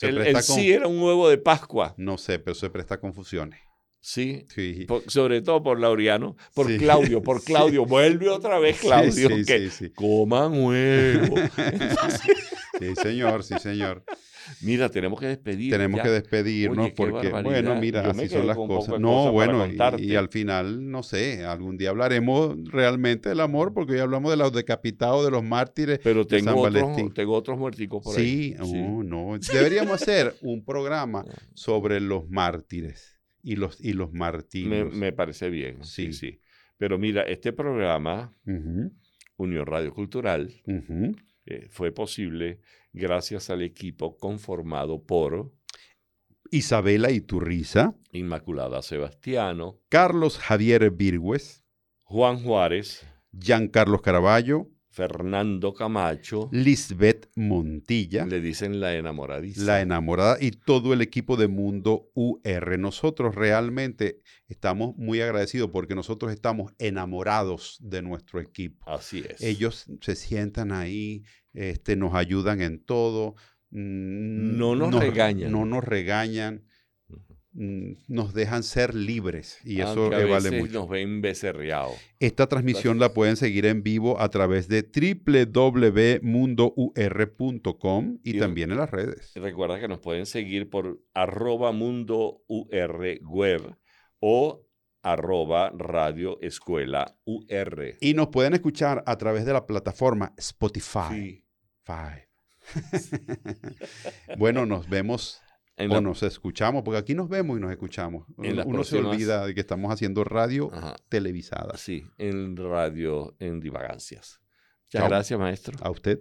Speaker 3: el, sí era un huevo de Pascua.
Speaker 2: No sé, pero se presta confusiones.
Speaker 3: Sí, sí. sobre todo por Laureano, por Claudio, por [laughs] Claudio, vuelve otra vez Claudio, que coman huevo. [laughs]
Speaker 2: sí, señor, sí, señor.
Speaker 3: Mira, tenemos que despedir.
Speaker 2: Tenemos que despedirnos porque, bueno, mira, así son las cosas. No, bueno, y, al final, no sé, algún día hablaremos realmente del amor porque hoy hablamos de los decapitados, de los mártires
Speaker 3: Pero tengo, otros, tengo otros muerticos por
Speaker 2: ahí. sí, oh, no. [laughs] Deberíamos hacer un programa [laughs] sobre los mártires y los, y los martirios.
Speaker 3: Me, parece bien, sí, sí. Pero mira, este programa, Unión Radio Cultural, eh, fue posible gracias al equipo conformado por
Speaker 2: Isabela Iturriza,
Speaker 3: Inmaculada Sebastiano,
Speaker 2: Carlos Javier Virgües,
Speaker 3: Juan Juárez,
Speaker 2: Giancarlos Caraballo,
Speaker 3: Fernando Camacho,
Speaker 2: Lisbeth Montilla,
Speaker 3: le dicen la enamoradiza.
Speaker 2: La enamorada y todo el equipo de Mundo UR. Nosotros realmente estamos muy agradecidos porque nosotros estamos enamorados de nuestro equipo.
Speaker 3: Así es.
Speaker 2: Ellos se sientan ahí, este, nos ayudan en todo.
Speaker 3: Mm, no nos, regañan.
Speaker 2: No nos regañan. Mm, nos dejan ser libres y eso a vale mucho.
Speaker 3: Nos ven becerreados.
Speaker 2: Esta transmisión la pueden seguir en vivo a través de www.mundour.com y, también en las redes.
Speaker 3: Recuerda que nos pueden seguir por arroba mundo web o arroba radio escuela UR.
Speaker 2: Y nos pueden escuchar a través de la plataforma Spotify. [laughs] bueno, nos vemos o nos escuchamos, porque aquí nos vemos y nos escuchamos. Uno se olvida de que estamos haciendo radio televisada.
Speaker 3: Sí, en radio en divagancias. Muchas gracias, maestro.
Speaker 2: A usted.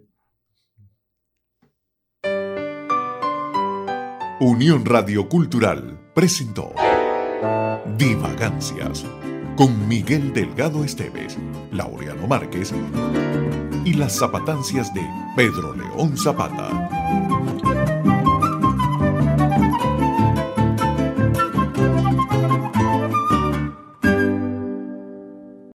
Speaker 1: Unión Radio Cultural presentó Divagancias con Miguel Delgado Esteves, Laureano Márquez y las zapatancias de Pedro León Zapata.